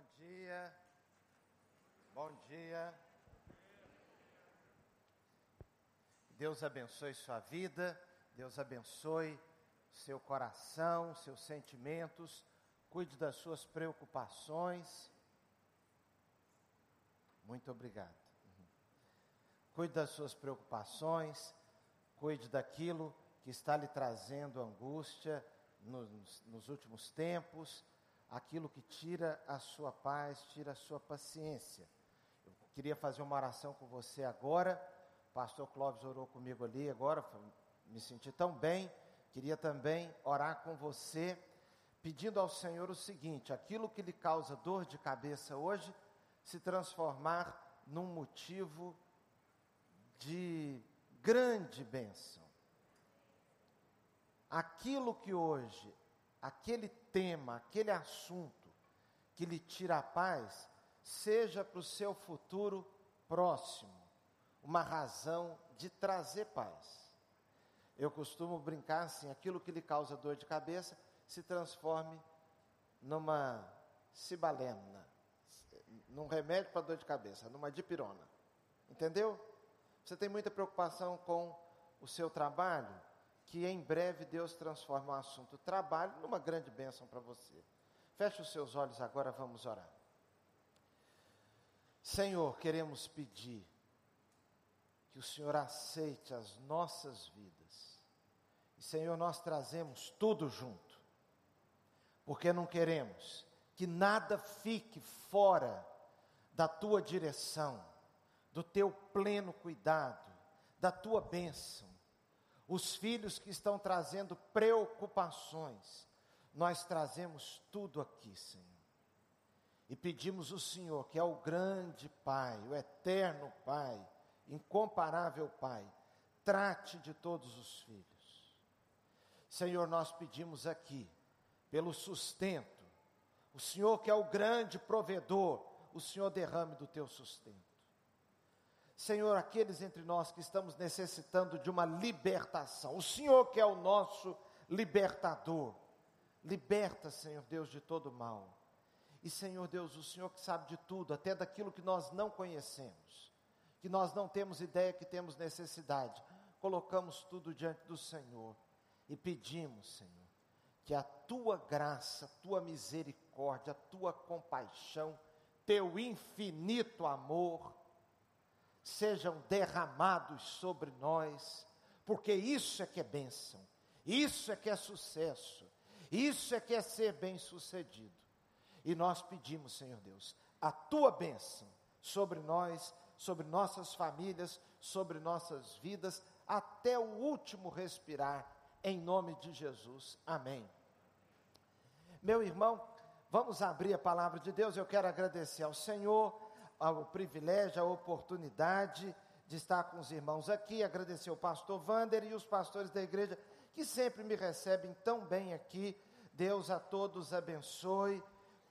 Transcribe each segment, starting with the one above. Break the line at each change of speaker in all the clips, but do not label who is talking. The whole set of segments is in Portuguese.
Bom dia. Bom dia. Deus abençoe sua vida, Deus abençoe seu coração, seus sentimentos, cuide das suas preocupações. Muito obrigado. Cuide das suas preocupações, cuide daquilo que está lhe trazendo angústia nos, nos últimos tempos, aquilo que tira a sua paz, tira a sua paciência. Eu queria fazer uma oração com você agora. O pastor Clóvis orou comigo ali agora, me senti tão bem. Queria também orar com você, pedindo ao Senhor o seguinte: aquilo que lhe causa dor de cabeça hoje, se transformar num motivo de grande bênção. Aquilo que hoje aquele tema, aquele assunto que lhe tira a paz, seja para o seu futuro próximo uma razão de trazer paz. Eu costumo brincar assim: aquilo que lhe causa dor de cabeça se transforme numa cibalena, num remédio para dor de cabeça, numa dipirona. Entendeu? Você tem muita preocupação com o seu trabalho? Que em breve Deus transforma o assunto trabalho numa grande bênção para você. Feche os seus olhos agora, vamos orar. Senhor, queremos pedir que o Senhor aceite as nossas vidas. E Senhor, nós trazemos tudo junto, porque não queremos que nada fique fora da tua direção, do teu pleno cuidado, da tua bênção os filhos que estão trazendo preocupações, nós trazemos tudo aqui, Senhor. E pedimos o Senhor, que é o grande Pai, o eterno Pai, incomparável Pai, trate de todos os filhos. Senhor, nós pedimos aqui, pelo sustento, o Senhor que é o grande provedor, o Senhor derrame do teu sustento. Senhor, aqueles entre nós que estamos necessitando de uma libertação, o Senhor que é o nosso libertador, liberta, Senhor Deus, de todo mal. E Senhor Deus, o Senhor que sabe de tudo, até daquilo que nós não conhecemos, que nós não temos ideia que temos necessidade, colocamos tudo diante do Senhor e pedimos, Senhor, que a tua graça, a tua misericórdia, a tua compaixão, teu infinito amor, sejam derramados sobre nós, porque isso é que é bênção, isso é que é sucesso, isso é que é ser bem-sucedido. E nós pedimos, Senhor Deus, a tua bênção sobre nós, sobre nossas famílias, sobre nossas vidas, até o último respirar, em nome de Jesus. Amém. Meu irmão, vamos abrir a palavra de Deus. Eu quero agradecer ao Senhor o privilégio, a oportunidade de estar com os irmãos aqui, agradecer ao pastor Vander e os pastores da igreja que sempre me recebem tão bem aqui. Deus a todos abençoe,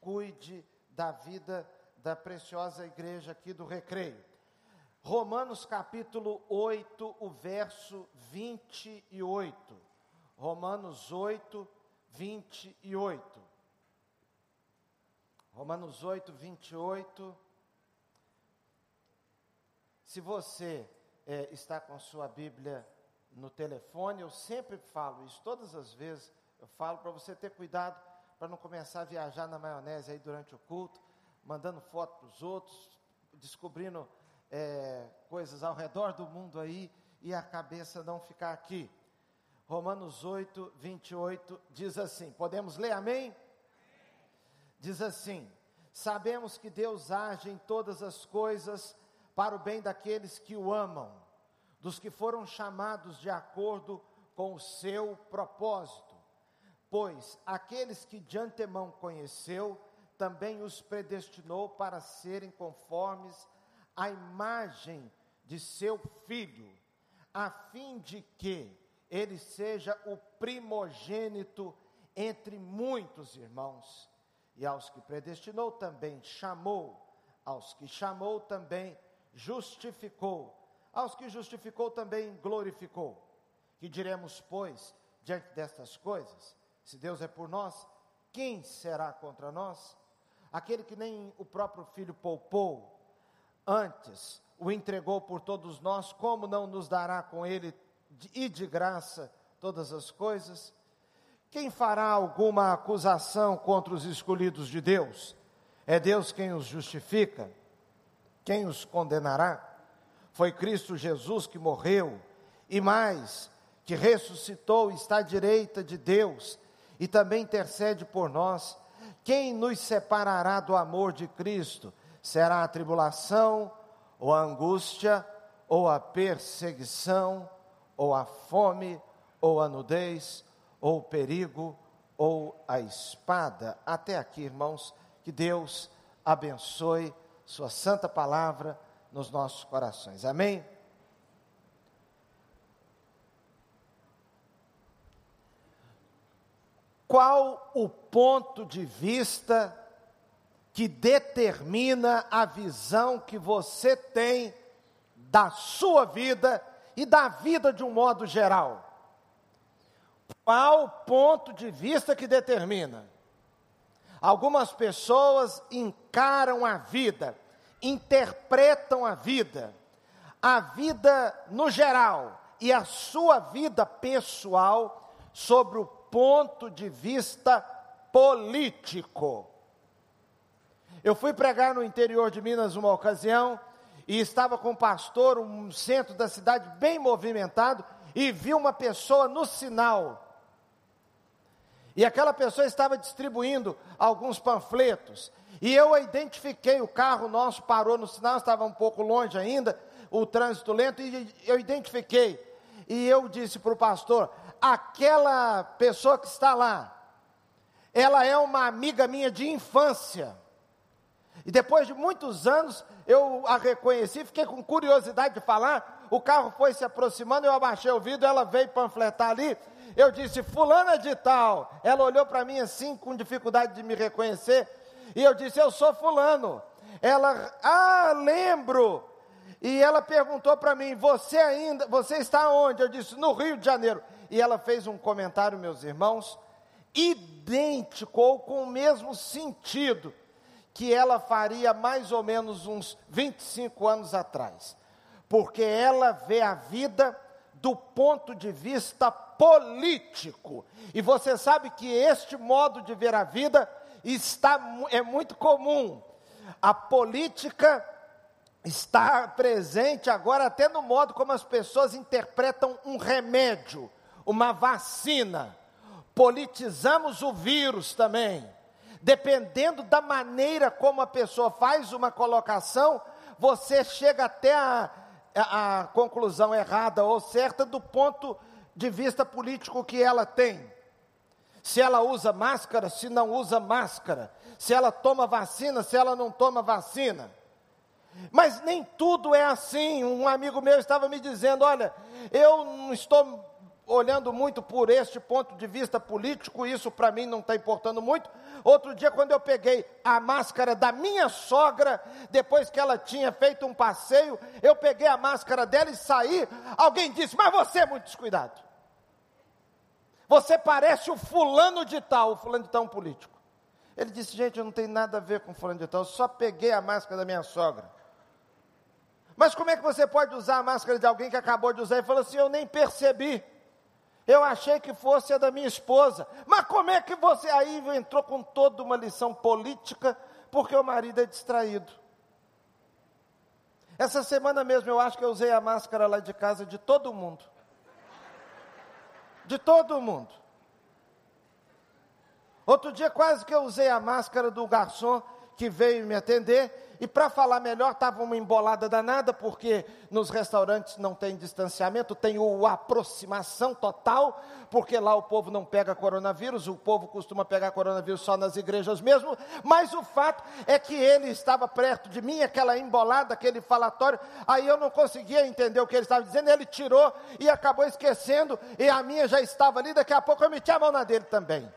cuide da vida da preciosa igreja aqui do Recreio. Romanos capítulo 8, o verso 28. Romanos 8, 28. Romanos 8, 28. Se você é, está com sua Bíblia no telefone, eu sempre falo isso, todas as vezes eu falo para você ter cuidado para não começar a viajar na maionese aí durante o culto, mandando foto para os outros, descobrindo é, coisas ao redor do mundo aí e a cabeça não ficar aqui. Romanos 8, 28 diz assim: podemos ler amém? Diz assim: sabemos que Deus age em todas as coisas para o bem daqueles que o amam, dos que foram chamados de acordo com o seu propósito. Pois aqueles que de antemão conheceu, também os predestinou para serem conformes à imagem de seu filho, a fim de que ele seja o primogênito entre muitos irmãos. E aos que predestinou também chamou, aos que chamou também justificou. Aos que justificou também glorificou. Que diremos, pois, diante destas coisas? Se Deus é por nós, quem será contra nós? aquele que nem o próprio filho poupou, antes o entregou por todos nós, como não nos dará com ele e de graça todas as coisas? Quem fará alguma acusação contra os escolhidos de Deus? É Deus quem os justifica? Quem os condenará? Foi Cristo Jesus que morreu e mais, que ressuscitou está à direita de Deus e também intercede por nós. Quem nos separará do amor de Cristo? Será a tribulação, ou a angústia, ou a perseguição, ou a fome, ou a nudez, ou o perigo, ou a espada. Até aqui, irmãos, que Deus abençoe Sua santa palavra nos nossos corações. Amém? Qual o ponto de vista que determina a visão que você tem da sua vida e da vida de um modo geral? Qual o ponto de vista que determina? Algumas pessoas encaram a vida, interpretam a vida, a vida no geral e a sua vida pessoal sobre o ponto de vista político. Eu fui pregar no interior de Minas uma ocasião e estava com um pastor, um centro da cidade bem movimentado, e vi uma pessoa no sinal. E aquela pessoa estava distribuindo alguns panfletos. E eu identifiquei, o carro nosso parou no sinal, estava um pouco longe ainda, o trânsito lento, e eu identifiquei. E eu disse para o pastor: aquela pessoa que está lá, ela é uma amiga minha de infância. E depois de muitos anos, eu a reconheci, fiquei com curiosidade de falar. O carro foi se aproximando, eu abaixei o vidro, ela veio panfletar ali. Eu disse, Fulana de Tal. Ela olhou para mim assim, com dificuldade de me reconhecer. E eu disse, Eu sou Fulano. Ela, ah, lembro. E ela perguntou para mim: Você ainda, você está onde? Eu disse: No Rio de Janeiro e ela fez um comentário, meus irmãos, idêntico ou com o mesmo sentido que ela faria mais ou menos uns 25 anos atrás. Porque ela vê a vida do ponto de vista político. E você sabe que este modo de ver a vida está é muito comum. A política está presente agora até no modo como as pessoas interpretam um remédio uma vacina, politizamos o vírus também. Dependendo da maneira como a pessoa faz uma colocação, você chega até a, a, conclusão errada ou certa do ponto de vista político que ela tem. Se ela usa máscara, se não usa máscara, se ela toma vacina, se ela não toma vacina. Mas nem tudo é assim. Um amigo meu estava me dizendo: Olha, eu não estou olhando muito por este ponto de vista político, isso para mim não está importando muito. Outro dia, quando eu peguei a máscara da minha sogra, depois que ela tinha feito um passeio, eu peguei a máscara dela e saí. Alguém disse: Mas você é muito descuidado. Você parece o fulano de tal, o fulano de tal é um político. Ele disse: Gente, eu não tenho nada a ver com fulano de tal, eu só peguei a máscara da minha sogra. Mas como é que você pode usar a máscara de alguém que acabou de usar e falou assim: Eu nem percebi. Eu achei que fosse a da minha esposa. Mas como é que você aí entrou com toda uma lição política porque o marido é distraído? Essa semana mesmo eu acho que eu usei a máscara lá de casa de todo mundo. De todo mundo. Outro dia quase que eu usei a máscara do garçom que veio me atender e para falar melhor, estava uma embolada danada, porque nos restaurantes não tem distanciamento, tem o aproximação total, porque lá o povo não pega coronavírus, o povo costuma pegar coronavírus só nas igrejas mesmo, mas o fato é que ele estava perto de mim, aquela embolada, aquele falatório, aí eu não conseguia entender o que ele estava dizendo, ele tirou e acabou esquecendo, e a minha já estava ali, daqui a pouco eu meti a mão na dele também.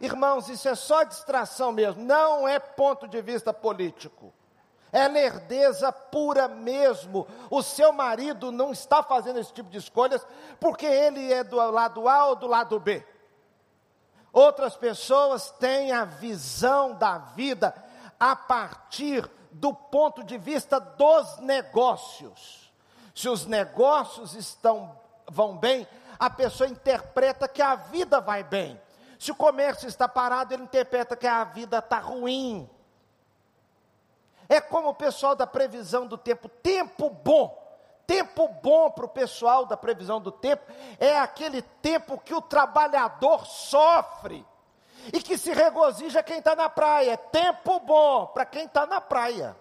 Irmãos, isso é só distração mesmo, não é ponto de vista político é lerdeza pura mesmo. O seu marido não está fazendo esse tipo de escolhas porque ele é do lado A ou do lado B. Outras pessoas têm a visão da vida, a partir do ponto de vista dos negócios. Se os negócios estão vão bem, a pessoa interpreta que a vida vai bem. Se o comércio está parado, ele interpreta que a vida está ruim. É como o pessoal da previsão do tempo, tempo bom. Tempo bom para o pessoal da previsão do tempo é aquele tempo que o trabalhador sofre e que se regozija quem está na praia. É tempo bom para quem está na praia.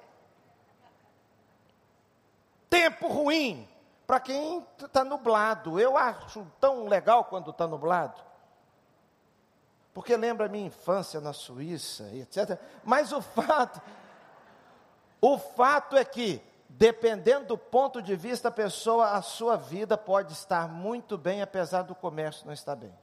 Tempo ruim para quem está nublado. Eu acho tão legal quando está nublado. Porque lembra a minha infância na Suíça, etc. Mas o fato, o fato é que, dependendo do ponto de vista da pessoa, a sua vida pode estar muito bem, apesar do comércio não estar bem.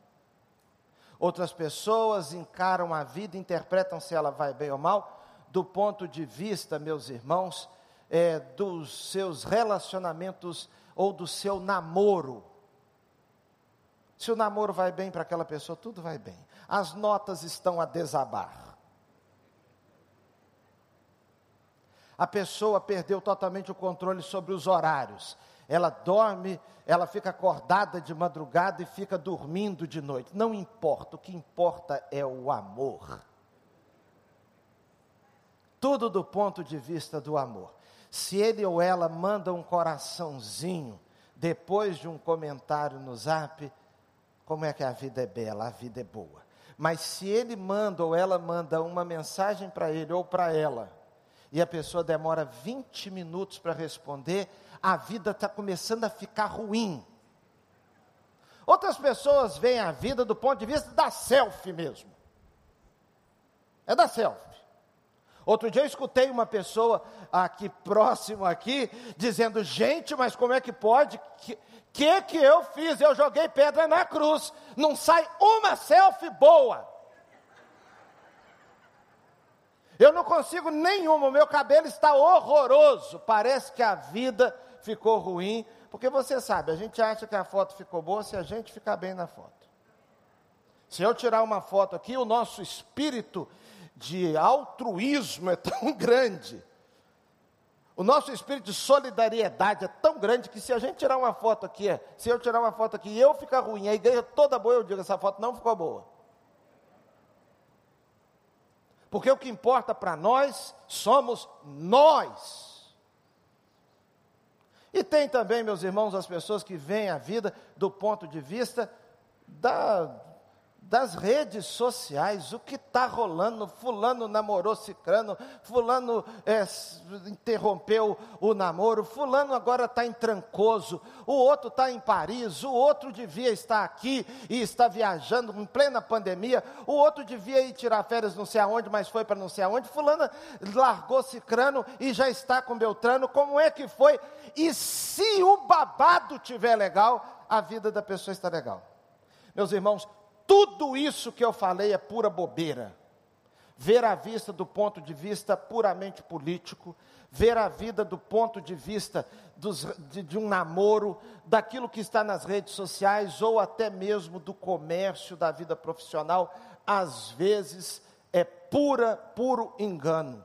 Outras pessoas encaram a vida, interpretam se ela vai bem ou mal, do ponto de vista, meus irmãos, é, dos seus relacionamentos ou do seu namoro. Se o namoro vai bem para aquela pessoa, tudo vai bem. As notas estão a desabar. A pessoa perdeu totalmente o controle sobre os horários ela dorme, ela fica acordada de madrugada e fica dormindo de noite. Não importa, o que importa é o amor. Tudo do ponto de vista do amor. Se ele ou ela manda um coraçãozinho depois de um comentário no zap, como é que a vida é bela, a vida é boa. Mas se ele manda ou ela manda uma mensagem para ele ou para ela, e a pessoa demora 20 minutos para responder, a vida está começando a ficar ruim. Outras pessoas veem a vida do ponto de vista da selfie mesmo. É da selfie. Outro dia eu escutei uma pessoa aqui próximo aqui dizendo: "Gente, mas como é que pode? Que que, que eu fiz? Eu joguei pedra na cruz. Não sai uma selfie boa. Eu não consigo nenhuma, o meu cabelo está horroroso. Parece que a vida ficou ruim, porque você sabe, a gente acha que a foto ficou boa se a gente ficar bem na foto. Se eu tirar uma foto aqui, o nosso espírito de altruísmo é tão grande. O nosso espírito de solidariedade é tão grande que se a gente tirar uma foto aqui, se eu tirar uma foto aqui e eu ficar ruim, a igreja toda boa, eu digo, essa foto não ficou boa. Porque o que importa para nós somos nós. E tem também, meus irmãos, as pessoas que veem a vida do ponto de vista da, das redes sociais, o que está rolando, fulano namorou cicrano, fulano é, interrompeu o namoro, fulano agora está em Trancoso, o outro está em Paris, o outro devia estar aqui e está viajando em plena pandemia, o outro devia ir tirar férias não sei aonde, mas foi para não sei aonde, fulano largou cicrano e já está com Beltrano, como é que foi? E se o babado tiver legal, a vida da pessoa está legal. Meus irmãos, tudo isso que eu falei é pura bobeira. Ver a vista do ponto de vista puramente político, ver a vida do ponto de vista dos, de, de um namoro, daquilo que está nas redes sociais ou até mesmo do comércio, da vida profissional, às vezes é pura, puro engano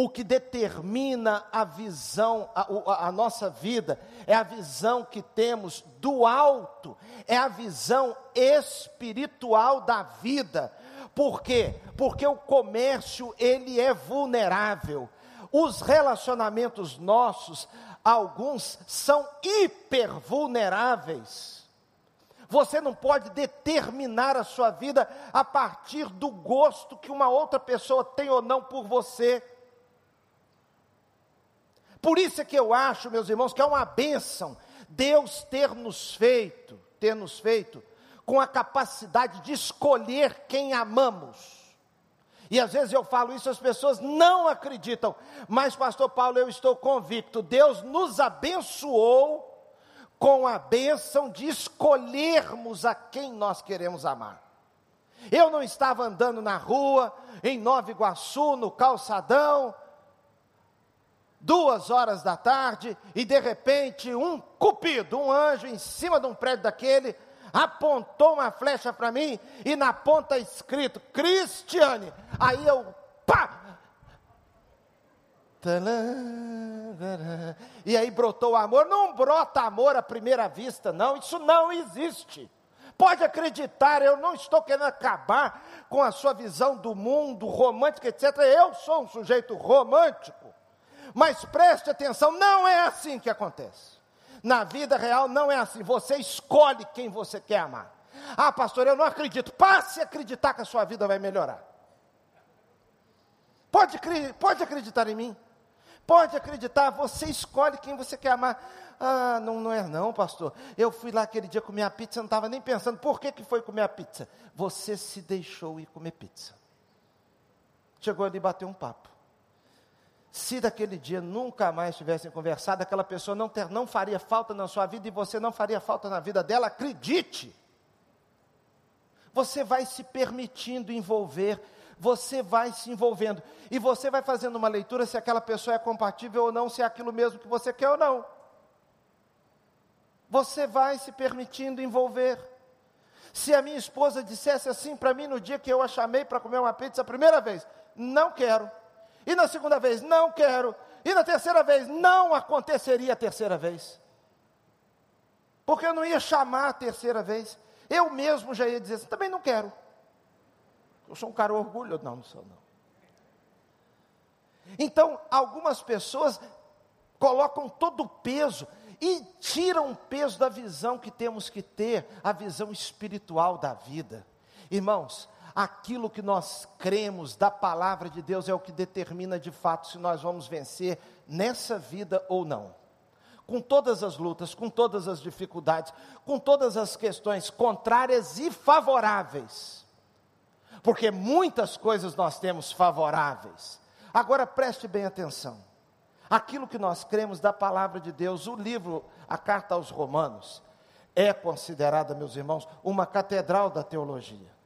o que determina a visão, a, a, nossa vida, é a visão que temos do alto, é a visão espiritual da vida. Por quê? Porque o comércio, ele é vulnerável. Os relacionamentos nossos, alguns são hiper vulneráveis. Você não pode determinar a sua vida a partir do gosto que uma outra pessoa tem ou não por você. Por isso é que eu acho, meus irmãos, que é uma bênção Deus ter nos feito, ter nos feito com a capacidade de escolher quem amamos. E às vezes eu falo isso, as pessoas não acreditam, mas, Pastor Paulo, eu estou convicto: Deus nos abençoou com a bênção de escolhermos a quem nós queremos amar. Eu não estava andando na rua, em Nova Iguaçu, no calçadão, duas horas da tarde, e de repente um cupido, um anjo em cima de um prédio daquele, apontou uma flecha para mim, e na ponta escrito, Cristiane, aí eu, pá, E aí brotou o amor. Não brota amor à primeira vista, não. Isso não existe. Pode acreditar, eu não estou querendo acabar com a sua visão do mundo romântico, etc. Eu sou um sujeito romântico. Mas preste atenção, não é assim que acontece. Na vida real não é assim. Você escolhe quem você quer amar. Ah, pastor, eu não acredito. Passe a acreditar que a sua vida vai melhorar. Pode, pode acreditar em mim. Pode acreditar, você escolhe quem você quer amar. Ah, não, não é não, pastor. Eu fui lá aquele dia comer a pizza, não estava nem pensando, por que, que foi comer a pizza? Você se deixou ir comer pizza. Chegou ali e bateu um papo. Se daquele dia nunca mais tivessem conversado, aquela pessoa não, ter, não faria falta na sua vida e você não faria falta na vida dela, acredite. Você vai se permitindo envolver você vai se envolvendo. E você vai fazendo uma leitura se aquela pessoa é compatível ou não, se é aquilo mesmo que você quer ou não. Você vai se permitindo envolver. Se a minha esposa dissesse assim para mim no dia que eu a chamei para comer uma pizza a primeira vez, não quero. E na segunda vez, não quero. E na terceira vez, não aconteceria a terceira vez. Porque eu não ia chamar a terceira vez. Eu mesmo já ia dizer assim, também não quero. Eu sou um cara orgulhoso. Não, não sou não. Então, algumas pessoas colocam todo o peso e tiram o peso da visão que temos que ter, a visão espiritual da vida. Irmãos, aquilo que nós cremos da palavra de Deus é o que determina de fato se nós vamos vencer nessa vida ou não. Com todas as lutas, com todas as dificuldades, com todas as questões contrárias e favoráveis porque muitas coisas nós temos favoráveis. Agora preste bem atenção. Aquilo que nós cremos da palavra de Deus, o livro, a carta aos Romanos, é considerada, meus irmãos, uma catedral da teologia.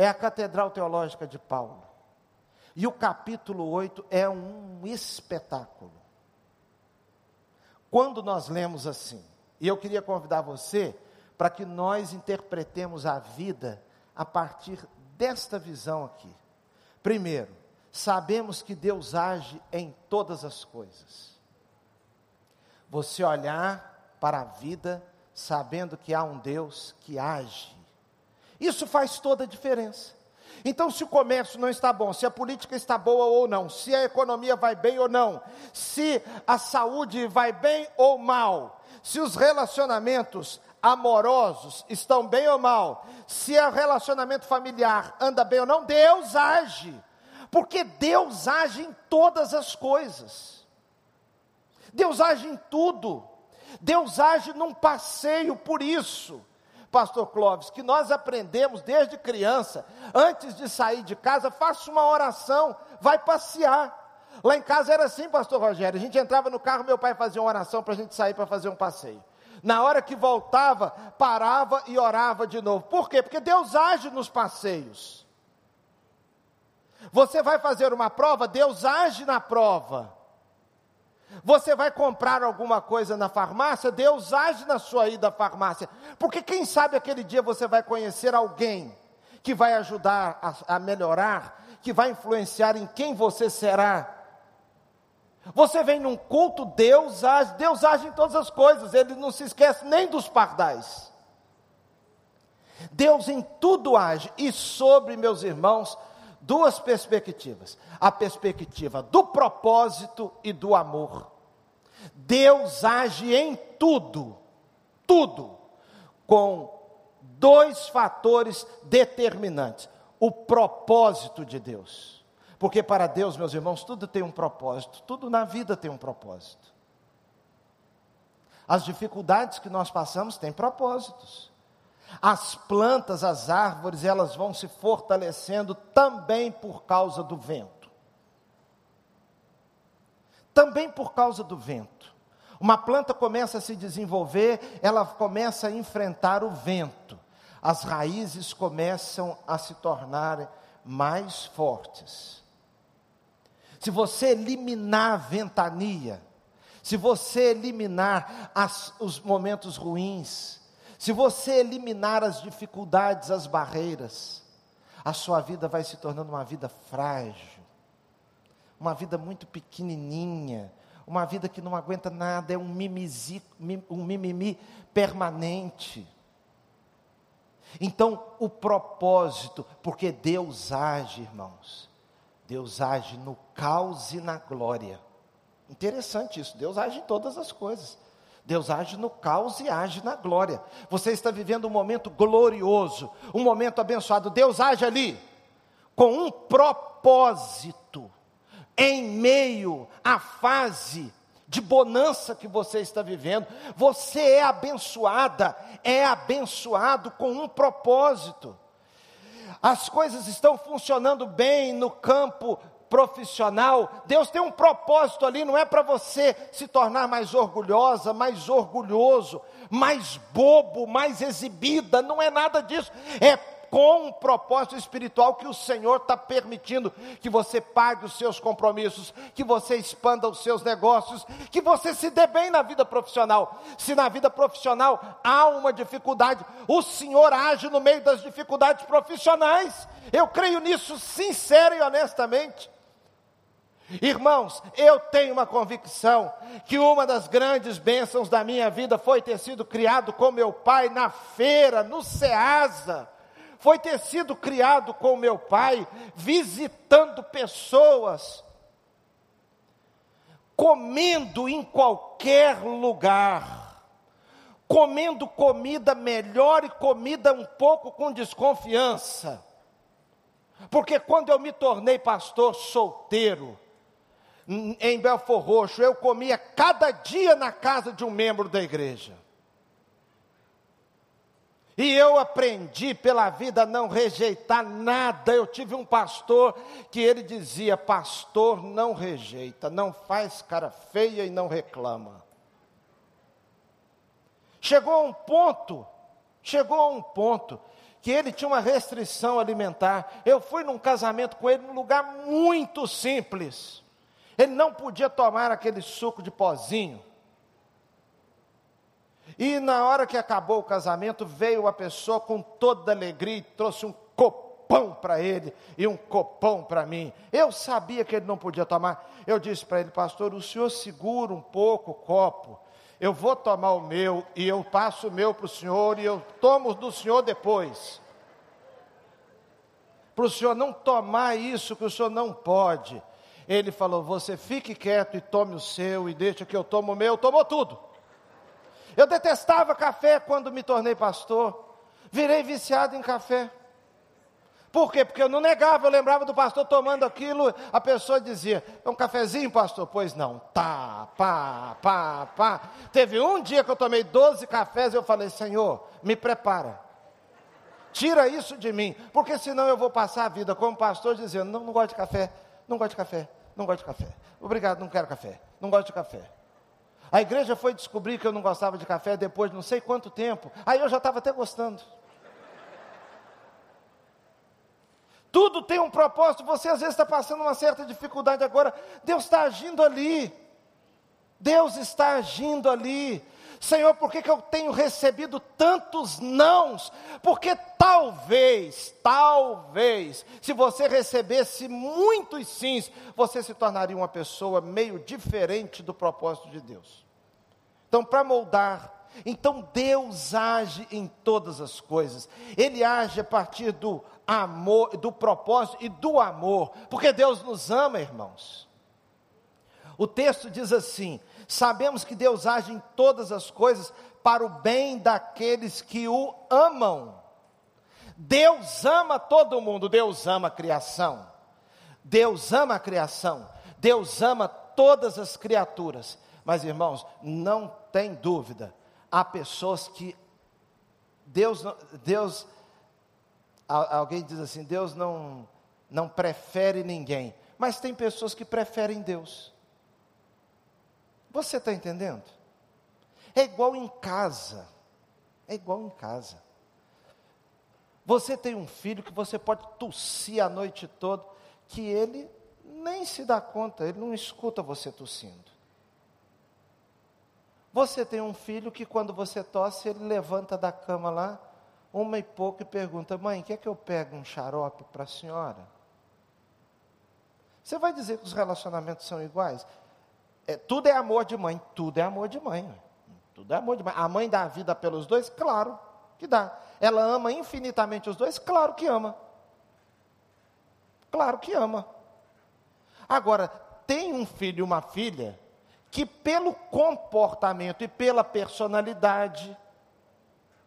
É a catedral teológica de Paulo. E o capítulo 8 é um espetáculo. Quando nós lemos assim, e eu queria convidar você para que nós interpretemos a vida a partir desta visão aqui. Primeiro, sabemos que Deus age em todas as coisas. Você olhar para a vida sabendo que há um Deus que age. Isso faz toda a diferença. Então, se o comércio não está bom, se a política está boa ou não, se a economia vai bem ou não, se a saúde vai bem ou mal, se os relacionamentos amorosos estão bem ou mal, se o relacionamento familiar anda bem ou não, Deus age. Porque Deus age em todas as coisas. Deus age em tudo. Deus age num passeio por isso. Pastor Clóvis, que nós aprendemos desde criança, antes de sair de casa, faça uma oração, vai passear. Lá em casa era assim, pastor Rogério, a gente entrava no carro, meu pai fazia uma oração para a gente sair para fazer um passeio. Na hora que voltava, parava e orava de novo. Por quê? Porque Deus age nos passeios. Você vai fazer uma prova, Deus age na prova. Você vai comprar alguma coisa na farmácia, Deus age na sua ida à farmácia. Porque quem sabe aquele dia você vai conhecer alguém que vai ajudar a, a melhorar, que vai influenciar em quem você será você vem num culto, Deus age, Deus age em todas as coisas, Ele não se esquece nem dos pardais. Deus em tudo age, e sobre, meus irmãos, duas perspectivas: a perspectiva do propósito e do amor. Deus age em tudo, tudo, com dois fatores determinantes: o propósito de Deus porque para Deus, meus irmãos, tudo tem um propósito, tudo na vida tem um propósito. As dificuldades que nós passamos têm propósitos. As plantas, as árvores, elas vão se fortalecendo também por causa do vento. Também por causa do vento. Uma planta começa a se desenvolver, ela começa a enfrentar o vento. As raízes começam a se tornar mais fortes se você eliminar a ventania, se você eliminar as, os momentos ruins, se você eliminar as dificuldades, as barreiras, a sua vida vai se tornando uma vida frágil. uma vida muito pequenininha, uma vida que não aguenta nada, é um mimimi, um mimimi permanente. Então, o propósito, porque Deus age, irmãos, Deus age no caos e na glória. Interessante isso, Deus age em todas as coisas. Deus age no caos e age na glória. Você está vivendo um momento glorioso, um momento abençoado. Deus age ali com um propósito em meio à fase de bonança que você está vivendo. Você é abençoada, é abençoado com um propósito. As coisas estão funcionando bem no campo profissional. Deus tem um propósito ali, não é para você se tornar mais orgulhosa, mais orgulhoso, mais bobo, mais exibida, não é nada disso. É com um propósito espiritual que o Senhor está permitindo que você pague os seus compromissos, que você expanda os seus negócios, que você se dê bem na vida profissional. Se na vida profissional há uma dificuldade, o Senhor age no meio das dificuldades profissionais. Eu creio nisso sincero e honestamente. Irmãos, eu tenho uma convicção que uma das grandes bênçãos da minha vida foi ter sido criado com meu pai na feira, no Ceasa foi ter sido criado com meu pai, visitando pessoas, comendo em qualquer lugar, comendo comida melhor e comida um pouco com desconfiança. Porque quando eu me tornei pastor solteiro, em Belfor Roxo, eu comia cada dia na casa de um membro da igreja. E eu aprendi pela vida a não rejeitar nada. Eu tive um pastor que ele dizia: Pastor, não rejeita, não faz cara feia e não reclama. Chegou a um ponto, chegou a um ponto, que ele tinha uma restrição alimentar. Eu fui num casamento com ele num lugar muito simples. Ele não podia tomar aquele suco de pozinho. E na hora que acabou o casamento, veio a pessoa com toda alegria e trouxe um copão para ele e um copão para mim. Eu sabia que ele não podia tomar. Eu disse para ele, pastor, o senhor segura um pouco o copo. Eu vou tomar o meu e eu passo o meu para o senhor e eu tomo do senhor depois. Para o senhor não tomar isso que o senhor não pode. Ele falou: Você fique quieto e tome o seu, e deixa que eu tomo o meu. Tomou tudo. Eu detestava café quando me tornei pastor. Virei viciado em café. Por quê? Porque eu não negava, eu lembrava do pastor tomando aquilo, a pessoa dizia: É um cafezinho, pastor? Pois não, tá, pá, pá, pá. Teve um dia que eu tomei 12 cafés e eu falei: Senhor, me prepara. Tira isso de mim, porque senão eu vou passar a vida como pastor dizendo: Não, não gosto de café, não gosto de café, não gosto de café. Obrigado, não quero café, não gosto de café. A igreja foi descobrir que eu não gostava de café depois de não sei quanto tempo. Aí eu já estava até gostando. Tudo tem um propósito. Você às vezes está passando uma certa dificuldade agora. Deus está agindo ali. Deus está agindo ali. Senhor, por que, que eu tenho recebido tantos nãos? Porque talvez, talvez, se você recebesse muitos sims, você se tornaria uma pessoa meio diferente do propósito de Deus. Então, para moldar, então Deus age em todas as coisas. Ele age a partir do amor, do propósito e do amor, porque Deus nos ama, irmãos. O texto diz assim: Sabemos que Deus age em todas as coisas para o bem daqueles que o amam. Deus ama todo mundo, Deus ama a criação. Deus ama a criação. Deus ama todas as criaturas. Mas irmãos, não tem dúvida, há pessoas que Deus Deus alguém diz assim, Deus não não prefere ninguém, mas tem pessoas que preferem Deus. Você está entendendo? É igual em casa. É igual em casa. Você tem um filho que você pode tossir a noite toda, que ele nem se dá conta, ele não escuta você tossindo. Você tem um filho que quando você tosse, ele levanta da cama lá, uma e pouco, e pergunta: Mãe, quer que eu pegue um xarope para a senhora? Você vai dizer que os relacionamentos são iguais? É, tudo é amor de mãe, tudo é amor de mãe. Tudo é amor de mãe. A mãe dá a vida pelos dois? Claro que dá. Ela ama infinitamente os dois? Claro que ama. Claro que ama. Agora, tem um filho e uma filha que, pelo comportamento e pela personalidade,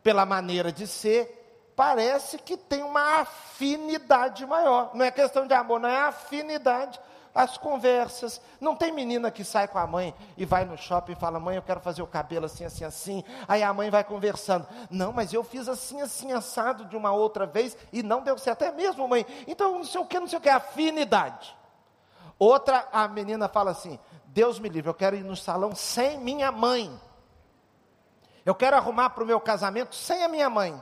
pela maneira de ser, parece que tem uma afinidade maior. Não é questão de amor, não é afinidade. As conversas. Não tem menina que sai com a mãe e vai no shopping e fala: Mãe, eu quero fazer o cabelo assim, assim, assim. Aí a mãe vai conversando: Não, mas eu fiz assim, assim, assado de uma outra vez e não deu certo. É mesmo, mãe? Então não sei o que, não sei o que. Afinidade. Outra, a menina fala assim: Deus me livre, eu quero ir no salão sem minha mãe. Eu quero arrumar para o meu casamento sem a minha mãe.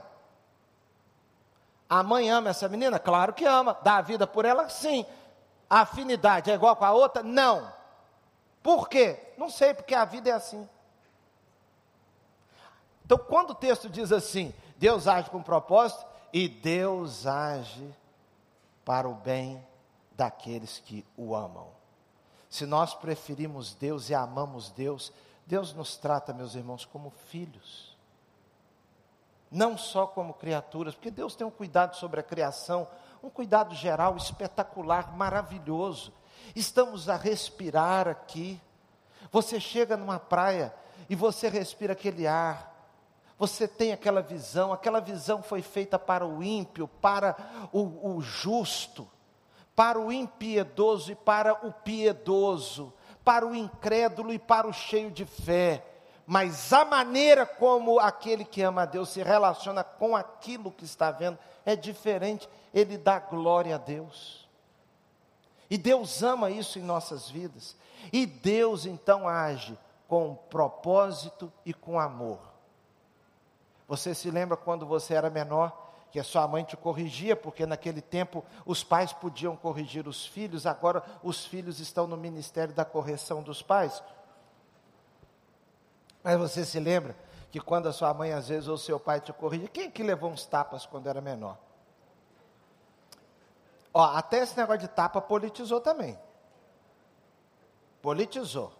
A mãe ama essa menina? Claro que ama. Dá a vida por ela? Sim. A afinidade é igual com a outra? Não. Por quê? Não sei, porque a vida é assim. Então, quando o texto diz assim, Deus age com propósito, e Deus age para o bem daqueles que o amam. Se nós preferimos Deus e amamos Deus, Deus nos trata, meus irmãos, como filhos. Não só como criaturas, porque Deus tem um cuidado sobre a criação, um cuidado geral espetacular, maravilhoso. Estamos a respirar aqui. Você chega numa praia e você respira aquele ar. Você tem aquela visão, aquela visão foi feita para o ímpio, para o, o justo, para o impiedoso e para o piedoso para o incrédulo e para o cheio de fé. Mas a maneira como aquele que ama a Deus se relaciona com aquilo que está vendo é diferente. Ele dá glória a Deus. E Deus ama isso em nossas vidas. E Deus então age com propósito e com amor. Você se lembra quando você era menor? que a sua mãe te corrigia, porque naquele tempo os pais podiam corrigir os filhos, agora os filhos estão no ministério da correção dos pais. Mas você se lembra que quando a sua mãe às vezes ou seu pai te corrigia, quem que levou uns tapas quando era menor? Ó, até esse negócio de tapa politizou também. Politizou.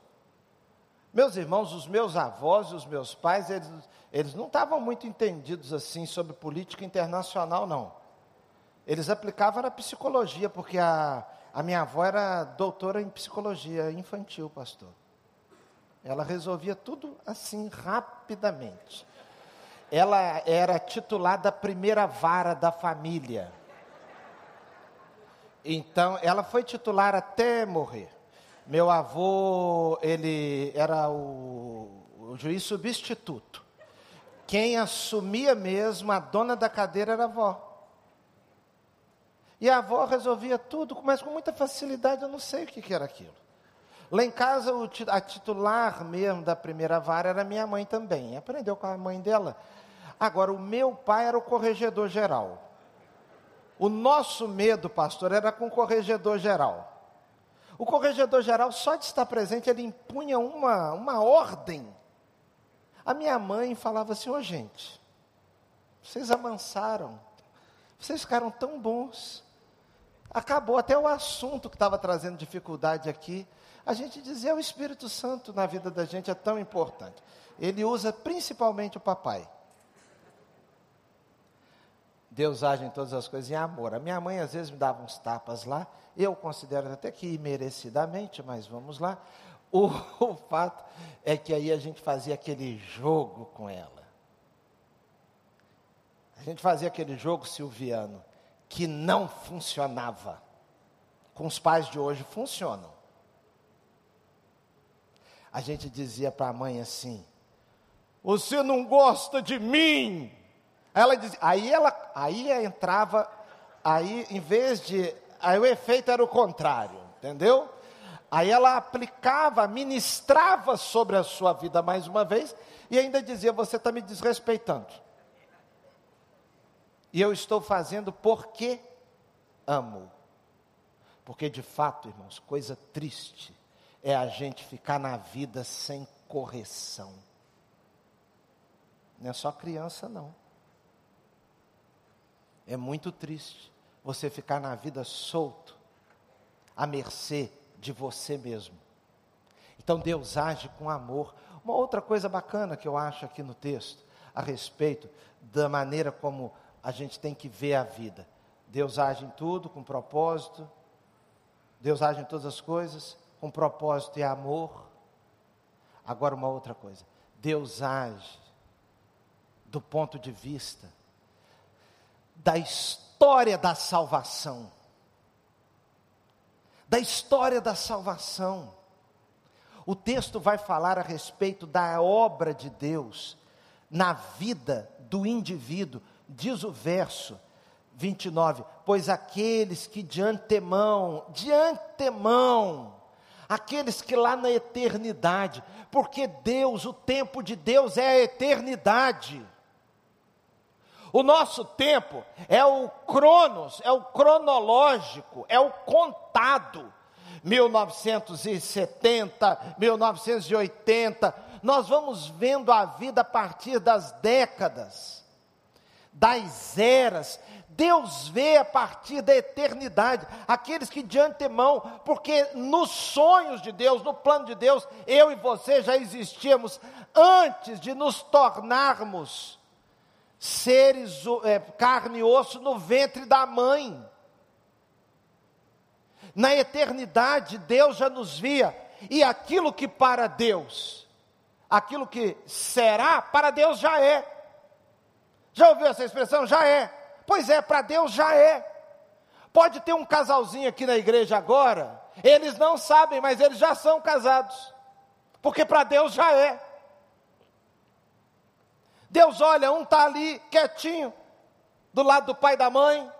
Meus irmãos, os meus avós e os meus pais, eles, eles não estavam muito entendidos assim sobre política internacional, não. Eles aplicavam a psicologia, porque a, a minha avó era doutora em psicologia infantil, pastor. Ela resolvia tudo assim, rapidamente. Ela era titular da primeira vara da família. Então, ela foi titular até morrer. Meu avô, ele era o, o juiz substituto. Quem assumia mesmo a dona da cadeira era a avó. E a avó resolvia tudo, mas com muita facilidade, eu não sei o que, que era aquilo. Lá em casa, a titular mesmo da primeira vara era minha mãe também. Aprendeu com a mãe dela. Agora, o meu pai era o corregedor geral. O nosso medo, pastor, era com o corregedor geral. O corregedor geral, só de estar presente, ele impunha uma, uma ordem. A minha mãe falava assim: Ô oh, gente, vocês amansaram, vocês ficaram tão bons. Acabou até o assunto que estava trazendo dificuldade aqui. A gente dizia: o Espírito Santo na vida da gente é tão importante. Ele usa principalmente o papai. Deus age em todas as coisas em amor. A minha mãe às vezes me dava uns tapas lá, eu considero até que merecidamente, mas vamos lá. O, o fato é que aí a gente fazia aquele jogo com ela. A gente fazia aquele jogo silviano que não funcionava. Com os pais de hoje funcionam. A gente dizia para a mãe assim: Você não gosta de mim? Ela diz, aí ela, aí entrava, aí em vez de, aí o efeito era o contrário, entendeu? Aí ela aplicava, ministrava sobre a sua vida mais uma vez e ainda dizia: Você está me desrespeitando. E eu estou fazendo porque amo. Porque de fato, irmãos, coisa triste é a gente ficar na vida sem correção. Não é só criança, não. É muito triste você ficar na vida solto, à mercê de você mesmo. Então Deus age com amor. Uma outra coisa bacana que eu acho aqui no texto, a respeito da maneira como a gente tem que ver a vida. Deus age em tudo com propósito, Deus age em todas as coisas com propósito e amor. Agora, uma outra coisa: Deus age do ponto de vista da história da salvação. Da história da salvação. O texto vai falar a respeito da obra de Deus na vida do indivíduo. Diz o verso 29: Pois aqueles que de antemão, de antemão, aqueles que lá na eternidade, porque Deus, o tempo de Deus é a eternidade. O nosso tempo é o cronos, é o cronológico, é o contado. 1970, 1980, nós vamos vendo a vida a partir das décadas, das eras. Deus vê a partir da eternidade, aqueles que de antemão, porque nos sonhos de Deus, no plano de Deus, eu e você já existíamos antes de nos tornarmos seres, é, carne e osso no ventre da mãe. Na eternidade, Deus já nos via, e aquilo que para Deus, aquilo que será, para Deus já é. Já ouviu essa expressão? Já é. Pois é, para Deus já é. Pode ter um casalzinho aqui na igreja agora, eles não sabem, mas eles já são casados, porque para Deus já é. Deus olha, um está ali quietinho, do lado do pai e da mãe,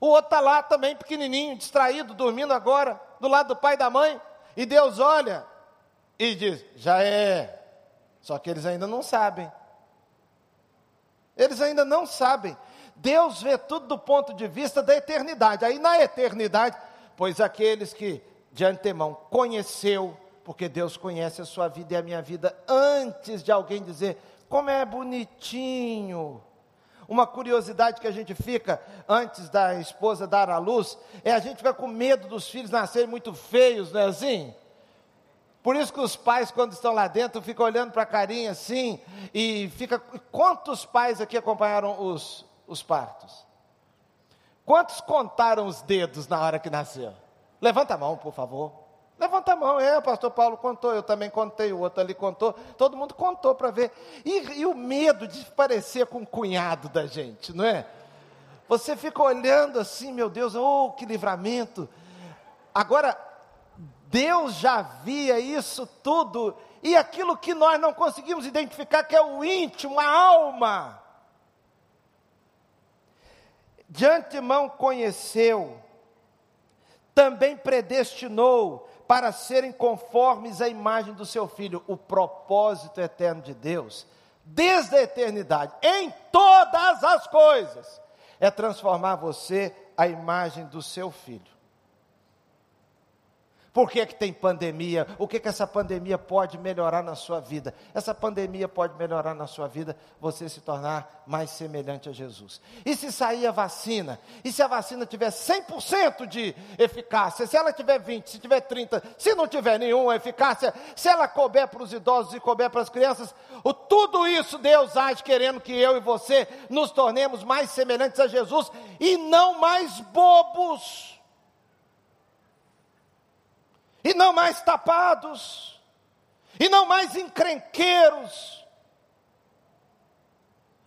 o outro está lá também pequenininho, distraído, dormindo agora, do lado do pai e da mãe, e Deus olha e diz: já é. Só que eles ainda não sabem. Eles ainda não sabem. Deus vê tudo do ponto de vista da eternidade. Aí na eternidade, pois aqueles que de antemão conheceu, porque Deus conhece a sua vida e a minha vida antes de alguém dizer como é bonitinho. Uma curiosidade que a gente fica antes da esposa dar à luz é a gente ficar com medo dos filhos nascerem muito feios, não é assim? Por isso que os pais, quando estão lá dentro, ficam olhando para a carinha assim, e fica. Quantos pais aqui acompanharam os, os partos? Quantos contaram os dedos na hora que nasceu? Levanta a mão, por favor. Levanta a mão, é, pastor Paulo contou, eu também contei, o outro ali contou, todo mundo contou para ver. E, e, o medo de parecer com o cunhado da gente, não é? Você fica olhando assim, meu Deus, oh, que livramento. Agora, Deus já via isso tudo, e aquilo que nós não conseguimos identificar, que é o íntimo, a alma de antemão conheceu, também predestinou para serem conformes à imagem do seu filho, o propósito eterno de Deus, desde a eternidade, em todas as coisas, é transformar você à imagem do seu filho. Por que, que tem pandemia? O que, que essa pandemia pode melhorar na sua vida? Essa pandemia pode melhorar na sua vida você se tornar mais semelhante a Jesus. E se sair a vacina? E se a vacina tiver 100% de eficácia? Se ela tiver 20, se tiver 30, se não tiver nenhuma eficácia, se ela couber para os idosos e couber para as crianças, o, tudo isso Deus age querendo que eu e você nos tornemos mais semelhantes a Jesus e não mais bobos e não mais tapados, e não mais encrenqueiros.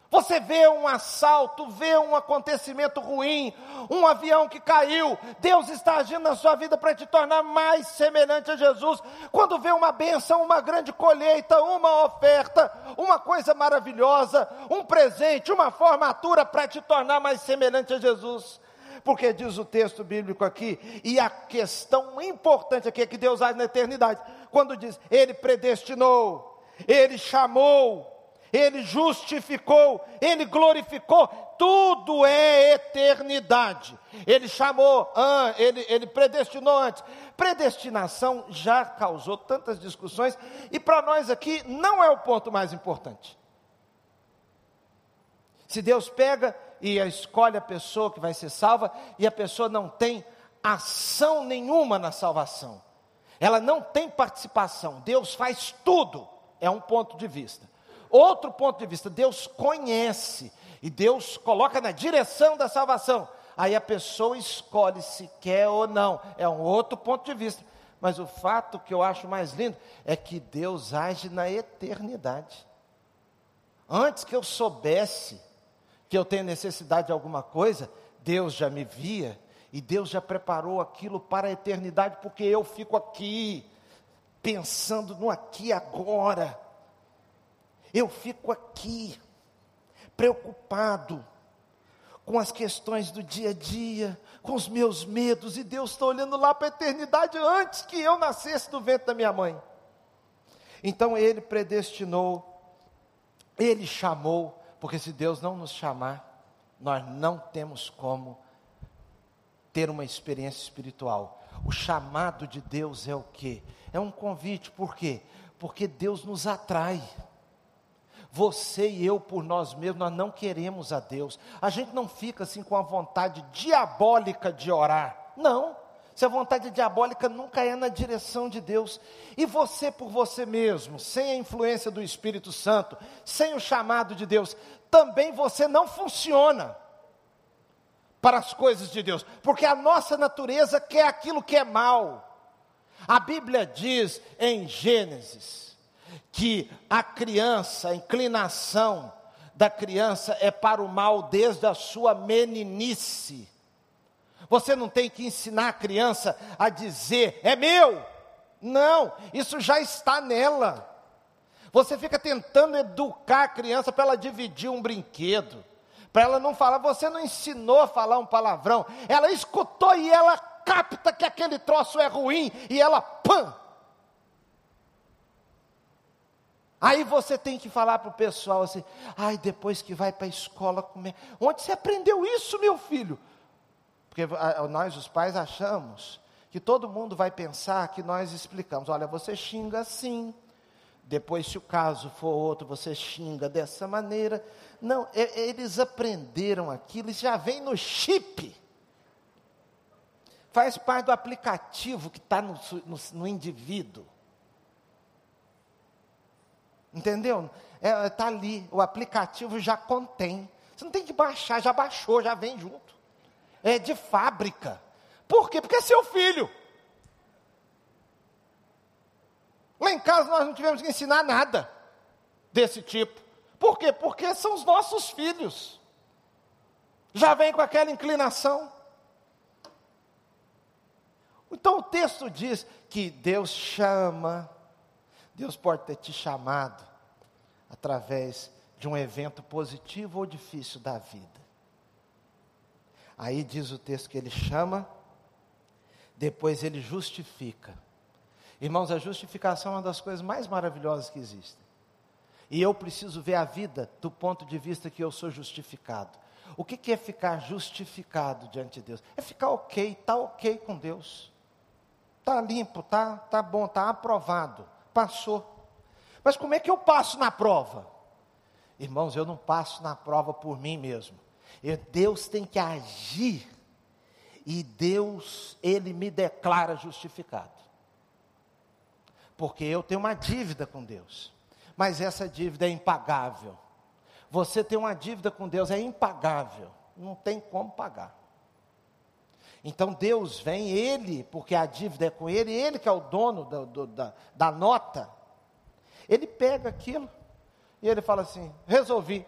Você vê um assalto, vê um acontecimento ruim, um avião que caiu, Deus está agindo na sua vida para te tornar mais semelhante a Jesus. Quando vê uma benção, uma grande colheita, uma oferta, uma coisa maravilhosa, um presente, uma formatura para te tornar mais semelhante a Jesus porque diz o texto bíblico aqui, e a questão importante aqui é que Deus age na eternidade, quando diz, Ele predestinou, Ele chamou, Ele justificou, Ele glorificou, tudo é eternidade. Ele chamou, ah, ele, ele predestinou antes. Predestinação já causou tantas discussões, e para nós aqui não é o ponto mais importante. Se Deus pega e escolhe a pessoa que vai ser salva, e a pessoa não tem ação nenhuma na salvação. Ela não tem participação. Deus faz tudo. É um ponto de vista. Outro ponto de vista, Deus conhece e Deus coloca na direção da salvação. Aí a pessoa escolhe se quer ou não. É um outro ponto de vista. Mas o fato que eu acho mais lindo é que Deus age na eternidade. Antes que eu soubesse que eu tenho necessidade de alguma coisa, Deus já me via e Deus já preparou aquilo para a eternidade, porque eu fico aqui pensando no aqui agora. Eu fico aqui preocupado com as questões do dia a dia, com os meus medos, e Deus está olhando lá para a eternidade antes que eu nascesse do ventre da minha mãe. Então Ele predestinou, Ele chamou, porque se Deus não nos chamar, nós não temos como ter uma experiência espiritual. O chamado de Deus é o que? É um convite, por quê? Porque Deus nos atrai. Você e eu, por nós mesmos, nós não queremos a Deus. A gente não fica assim com a vontade diabólica de orar. Não. Se a vontade diabólica nunca é na direção de Deus. E você por você mesmo, sem a influência do Espírito Santo, sem o chamado de Deus, também você não funciona para as coisas de Deus, porque a nossa natureza quer aquilo que é mal. A Bíblia diz em Gênesis que a criança, a inclinação da criança é para o mal desde a sua meninice. Você não tem que ensinar a criança a dizer, é meu. Não, isso já está nela. Você fica tentando educar a criança para ela dividir um brinquedo, para ela não falar. Você não ensinou a falar um palavrão, ela escutou e ela capta que aquele troço é ruim e ela, pã, Aí você tem que falar para o pessoal assim, ai, depois que vai para a escola comer. Onde você aprendeu isso, meu filho? Porque nós, os pais, achamos que todo mundo vai pensar que nós explicamos. Olha, você xinga assim. Depois, se o caso for outro, você xinga dessa maneira. Não, eles aprenderam aquilo, isso já vem no chip. Faz parte do aplicativo que está no, no, no indivíduo. Entendeu? Está é, tá ali, o aplicativo já contém. Você não tem que baixar, já baixou, já vem junto. É de fábrica. Por quê? Porque é seu filho. Lá em casa nós não tivemos que ensinar nada desse tipo. Por quê? Porque são os nossos filhos. Já vem com aquela inclinação. Então o texto diz que Deus chama Deus pode ter te chamado através de um evento positivo ou difícil da vida. Aí diz o texto que ele chama, depois ele justifica. Irmãos, a justificação é uma das coisas mais maravilhosas que existem. E eu preciso ver a vida do ponto de vista que eu sou justificado. O que, que é ficar justificado diante de Deus? É ficar ok, está ok com Deus. Está limpo, está tá bom, está aprovado. Passou. Mas como é que eu passo na prova? Irmãos, eu não passo na prova por mim mesmo. Eu, Deus tem que agir. E Deus, Ele me declara justificado. Porque eu tenho uma dívida com Deus. Mas essa dívida é impagável. Você tem uma dívida com Deus, é impagável. Não tem como pagar. Então Deus vem, Ele, porque a dívida é com Ele, Ele que é o dono do, do, da, da nota. Ele pega aquilo e ele fala assim: resolvi.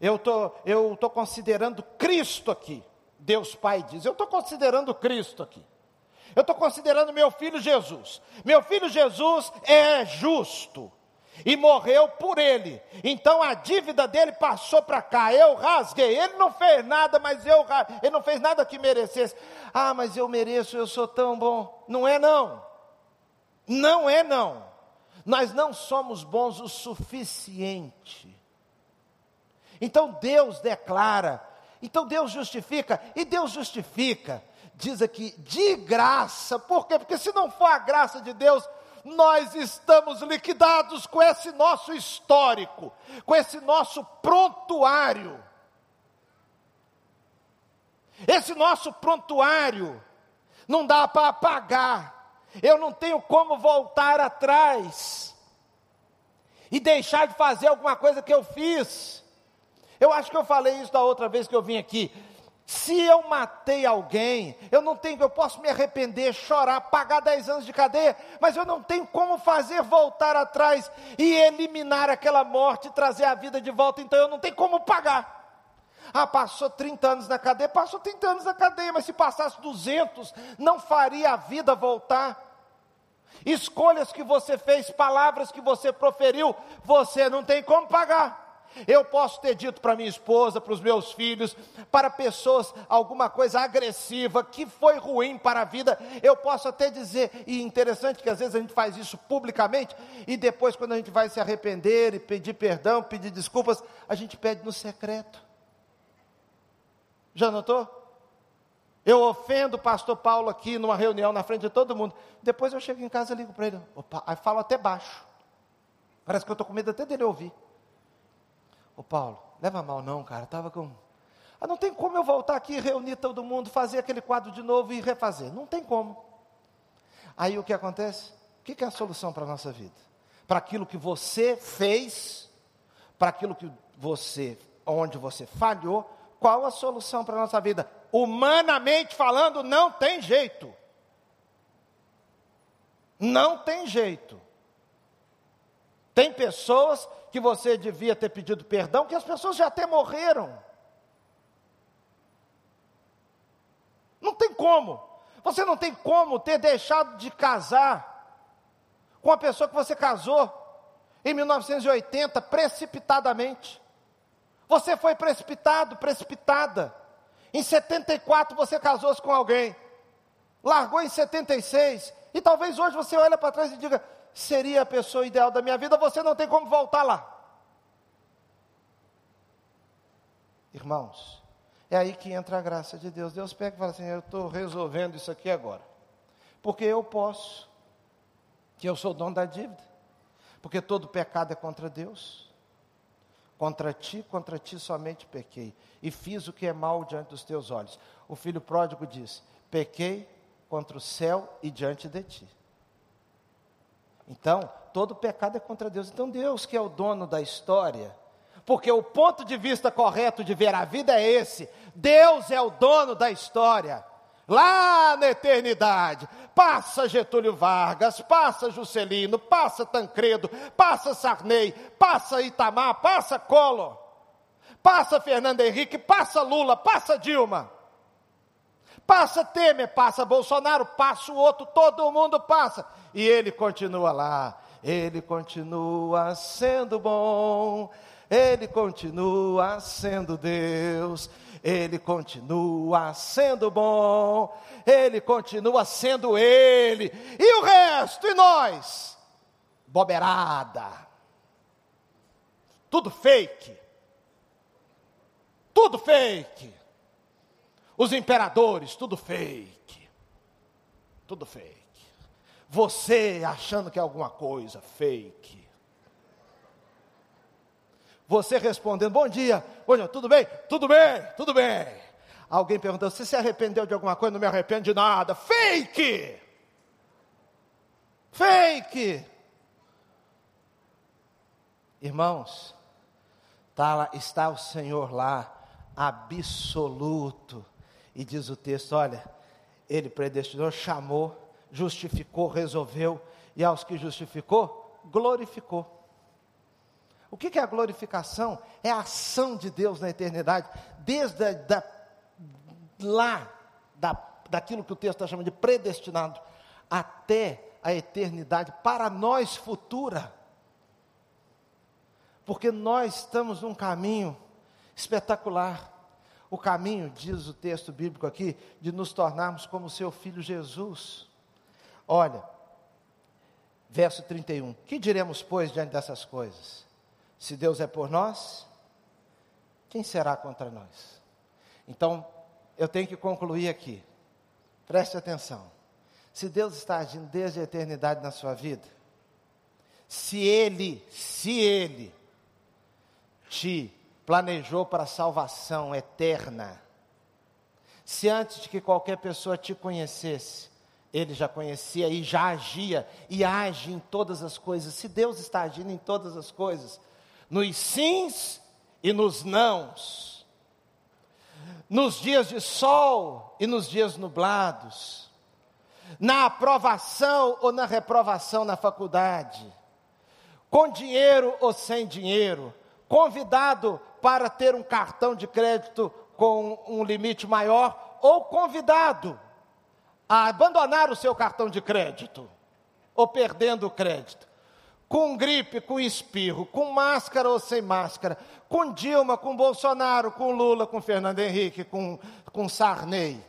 Eu tô, eu tô considerando Cristo aqui. Deus Pai diz: eu estou considerando Cristo aqui. Eu estou considerando meu filho Jesus. Meu filho Jesus é justo e morreu por ele. Então a dívida dele passou para cá. Eu rasguei. Ele não fez nada, mas eu ele não fez nada que merecesse. Ah, mas eu mereço, eu sou tão bom. Não é não. Não é não. Nós não somos bons o suficiente. Então Deus declara, então Deus justifica, e Deus justifica, diz aqui, de graça, por quê? Porque se não for a graça de Deus, nós estamos liquidados com esse nosso histórico, com esse nosso prontuário. Esse nosso prontuário não dá para apagar. Eu não tenho como voltar atrás e deixar de fazer alguma coisa que eu fiz. Eu acho que eu falei isso da outra vez que eu vim aqui. Se eu matei alguém, eu não tenho, eu posso me arrepender, chorar, pagar 10 anos de cadeia, mas eu não tenho como fazer voltar atrás e eliminar aquela morte trazer a vida de volta, então eu não tenho como pagar. Ah, passou 30 anos na cadeia, passou 30 anos na cadeia, mas se passasse 200, não faria a vida voltar. Escolhas que você fez, palavras que você proferiu, você não tem como pagar. Eu posso ter dito para minha esposa, para os meus filhos, para pessoas alguma coisa agressiva que foi ruim para a vida. Eu posso até dizer, e interessante que às vezes a gente faz isso publicamente e depois, quando a gente vai se arrepender e pedir perdão, pedir desculpas, a gente pede no secreto. Já notou? Eu ofendo o pastor Paulo aqui numa reunião na frente de todo mundo. Depois eu chego em casa e ligo para ele. Opa, aí falo até baixo. Parece que eu estou com medo até dele ouvir. Ô Paulo, leva mal não, cara, estava com. Ah, não tem como eu voltar aqui, reunir todo mundo, fazer aquele quadro de novo e refazer. Não tem como. Aí o que acontece? O que é a solução para a nossa vida? Para aquilo que você fez, para aquilo que você, onde você falhou, qual a solução para a nossa vida? Humanamente falando, não tem jeito. Não tem jeito. Tem pessoas que você devia ter pedido perdão, que as pessoas já até morreram. Não tem como. Você não tem como ter deixado de casar com a pessoa que você casou em 1980 precipitadamente. Você foi precipitado, precipitada. Em 74 você casou-se com alguém. Largou em 76. E talvez hoje você olhe para trás e diga: seria a pessoa ideal da minha vida, você não tem como voltar lá. Irmãos, é aí que entra a graça de Deus. Deus pega e fala assim: Eu estou resolvendo isso aqui agora. Porque eu posso, que eu sou dono da dívida. Porque todo pecado é contra Deus. Contra ti, contra ti somente pequei. E fiz o que é mal diante dos teus olhos. O filho pródigo diz: Pequei contra o céu e diante de ti. Então, todo pecado é contra Deus. Então, Deus, que é o dono da história, porque o ponto de vista correto de ver a vida é esse: Deus é o dono da história. Lá na eternidade, passa Getúlio Vargas, passa Juscelino, passa Tancredo, passa Sarney, passa Itamar, passa Collor, passa Fernando Henrique, passa Lula, passa Dilma. Passa Temer, passa Bolsonaro, passa o outro, todo mundo passa. E ele continua lá. Ele continua sendo bom. Ele continua sendo Deus. Ele continua sendo bom. Ele continua sendo Ele. E o resto, e nós? Boberada. Tudo fake. Tudo fake. Os imperadores, tudo fake. Tudo fake. Você achando que é alguma coisa fake. Você respondendo, bom dia, bom dia, tudo bem? Tudo bem, tudo bem. Alguém perguntou, você se arrependeu de alguma coisa? Não me arrependo de nada. Fake! Fake! Irmãos, tá lá, está o Senhor lá, absoluto, e diz o texto: olha, ele predestinou, chamou, justificou, resolveu, e aos que justificou, glorificou. O que é a glorificação? É a ação de Deus na eternidade, desde a, da, lá, da, daquilo que o texto está chamando de predestinado, até a eternidade, para nós futura. Porque nós estamos num caminho espetacular o caminho, diz o texto bíblico aqui, de nos tornarmos como seu filho Jesus. Olha, verso 31. Que diremos, pois, diante dessas coisas? Se Deus é por nós, quem será contra nós? Então, eu tenho que concluir aqui. Preste atenção. Se Deus está agindo desde a eternidade na sua vida, se Ele, se Ele te planejou para a salvação eterna, Se antes de que qualquer pessoa te conhecesse, ele já conhecia e já agia e age em todas as coisas. Se Deus está agindo em todas as coisas, nos sims e nos nãos, nos dias de sol e nos dias nublados, na aprovação ou na reprovação na faculdade, com dinheiro ou sem dinheiro, convidado para ter um cartão de crédito com um limite maior ou convidado a abandonar o seu cartão de crédito, ou perdendo o crédito, com gripe, com espirro, com máscara ou sem máscara, com Dilma, com Bolsonaro, com Lula, com Fernando Henrique, com, com Sarney,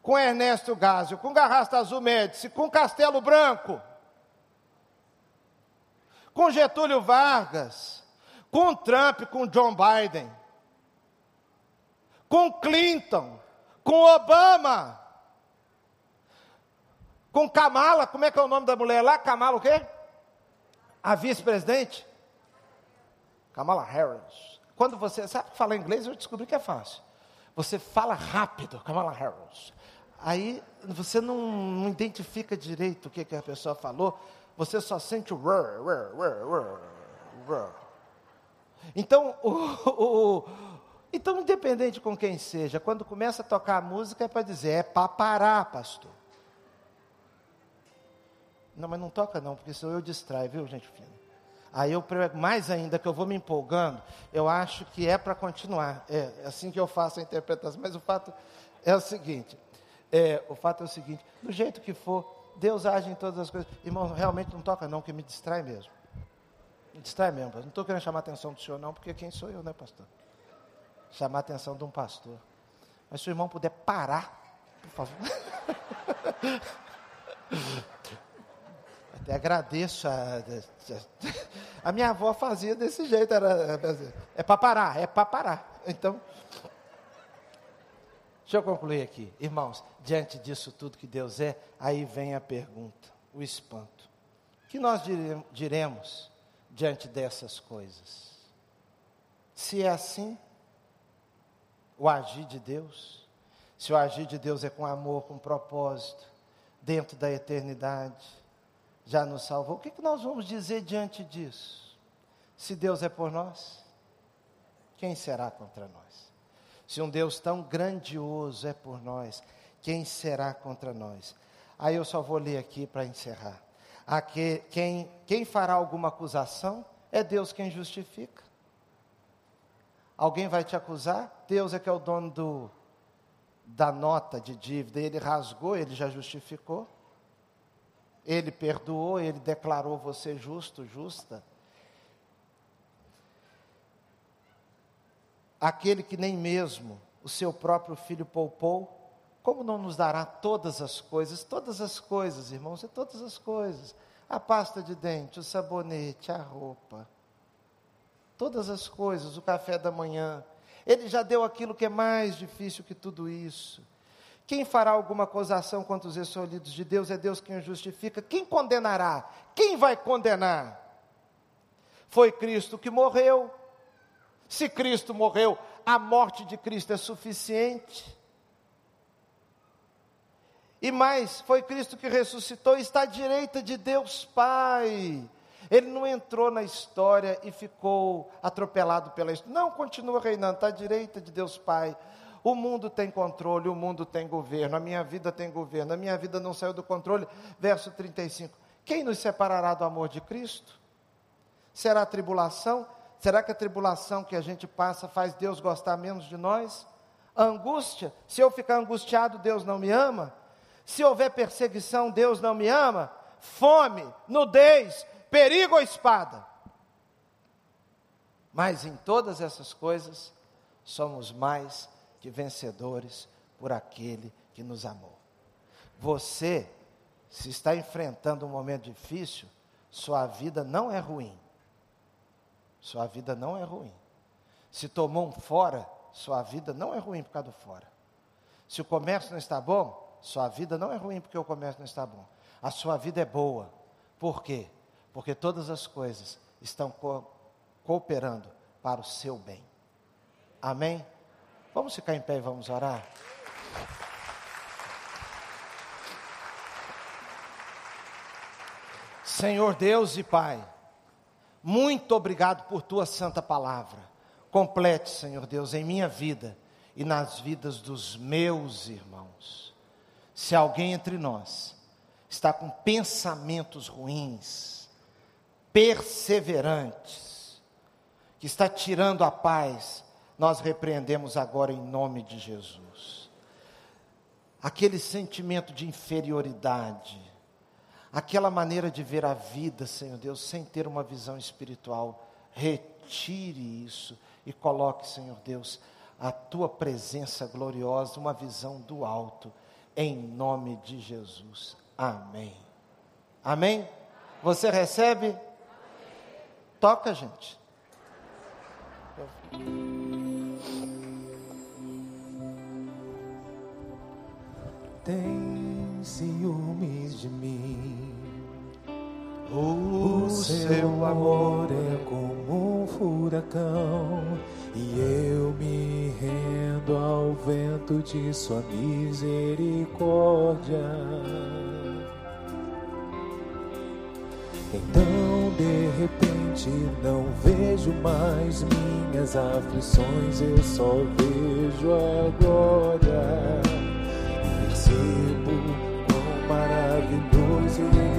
com Ernesto Gásio, com Garrasta Azul Médici, com Castelo Branco, com Getúlio Vargas, com Trump, com John Biden, com Clinton, com Obama, com Kamala, como é que é o nome da mulher lá? Kamala o quê? A vice-presidente? Kamala Harris. Quando você sabe falar inglês, eu descobri que é fácil. Você fala rápido, Kamala Harris. Aí você não, não identifica direito o que, que a pessoa falou, você só sente o rrr, rrr, rrr, rrr. Então, o, o, então, independente com quem seja, quando começa a tocar a música é para dizer, é para parar, pastor. Não, mas não toca não, porque senão eu distrai, viu, gente fina? Aí eu prego mais ainda, que eu vou me empolgando, eu acho que é para continuar. É, é assim que eu faço a interpretação. Mas o fato é o seguinte: é, o fato é o seguinte, do jeito que for, Deus age em todas as coisas. Irmão, realmente não toca não, que me distrai mesmo. Distrai mesmo. Não estou querendo chamar a atenção do senhor, não, porque quem sou eu, né, pastor? Chamar a atenção de um pastor. Mas se o irmão puder parar, por favor. Até agradeço. A, a, minha avó fazia desse jeito. Era, é para parar, é para parar. Então, deixa eu concluir aqui. Irmãos, diante disso tudo que Deus é, aí vem a pergunta, o espanto. O que nós diremos diante dessas coisas? Se é assim, o agir de Deus, se o agir de Deus é com amor, com propósito, dentro da eternidade, já nos salvou. O que, que nós vamos dizer diante disso? Se Deus é por nós, quem será contra nós? Se um Deus tão grandioso é por nós, quem será contra nós? Aí eu só vou ler aqui para encerrar. Aqui, quem, quem fará alguma acusação é Deus quem justifica. Alguém vai te acusar? Deus é que é o dono do, da nota de dívida. Ele rasgou, ele já justificou. Ele perdoou, ele declarou você justo, justa. Aquele que nem mesmo o seu próprio filho poupou, como não nos dará todas as coisas? Todas as coisas, irmãos, é todas as coisas. A pasta de dente, o sabonete, a roupa. Todas as coisas, o café da manhã. Ele já deu aquilo que é mais difícil que tudo isso. Quem fará alguma acusação contra os escolhidos de Deus? É Deus quem os justifica. Quem condenará? Quem vai condenar? Foi Cristo que morreu. Se Cristo morreu, a morte de Cristo é suficiente. E mais, foi Cristo que ressuscitou, está à direita de Deus Pai. Ele não entrou na história e ficou atropelado pela história. Não, continua reinando, está à direita de Deus Pai. O mundo tem controle, o mundo tem governo, a minha vida tem governo, a minha vida não saiu do controle. Verso 35. Quem nos separará do amor de Cristo? Será a tribulação? Será que a tribulação que a gente passa faz Deus gostar menos de nós? A angústia? Se eu ficar angustiado, Deus não me ama? Se houver perseguição, Deus não me ama? Fome, nudez, perigo ou espada? Mas em todas essas coisas, somos mais que vencedores por aquele que nos amou. Você, se está enfrentando um momento difícil, sua vida não é ruim. Sua vida não é ruim. Se tomou um fora, sua vida não é ruim por causa do fora. Se o comércio não está bom, sua vida não é ruim porque o comércio não está bom. A sua vida é boa. Por quê? Porque todas as coisas estão co cooperando para o seu bem. Amém? Vamos ficar em pé e vamos orar? Senhor Deus e Pai, muito obrigado por tua santa palavra. Complete, Senhor Deus, em minha vida e nas vidas dos meus irmãos. Se alguém entre nós está com pensamentos ruins, perseverantes, que está tirando a paz, nós repreendemos agora em nome de Jesus. Aquele sentimento de inferioridade, aquela maneira de ver a vida, Senhor Deus, sem ter uma visão espiritual, retire isso e coloque, Senhor Deus, a tua presença gloriosa, uma visão do alto, em nome de Jesus. Amém. Amém? Você recebe? Toca, gente.
Tem ciúmes de mim. O seu amor é como um furacão e eu me rendo ao vento de sua misericórdia. Então de repente não vejo mais minhas aflições, eu só vejo a glória. E percebo quão maravilhoso é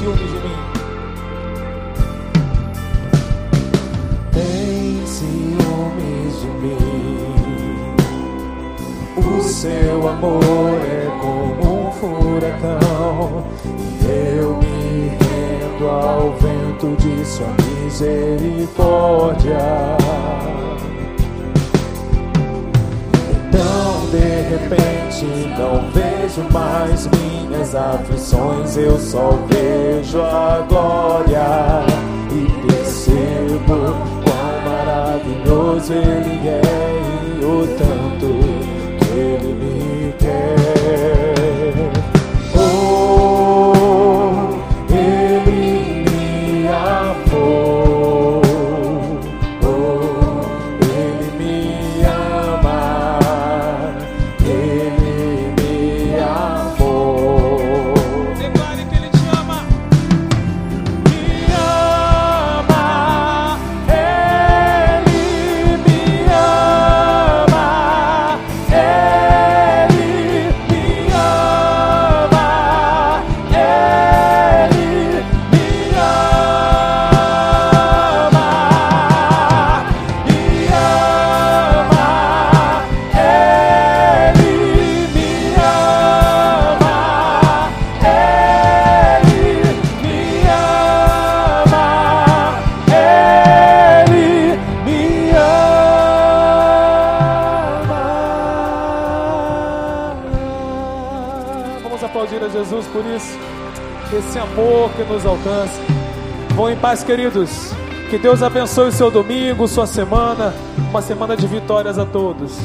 ciúmes de mim. Tem ciúmes de mim. O seu amor é como um furacão. E eu me rendo ao vento de sua misericórdia. Então de repente não vejo mais minhas aflições, eu só vejo a glória e percebo quão maravilhoso Ele é e o tanto que Ele me quer. Amor que nos alcança. Vão em paz, queridos. Que Deus abençoe o seu domingo, sua semana, uma semana de vitórias a todos.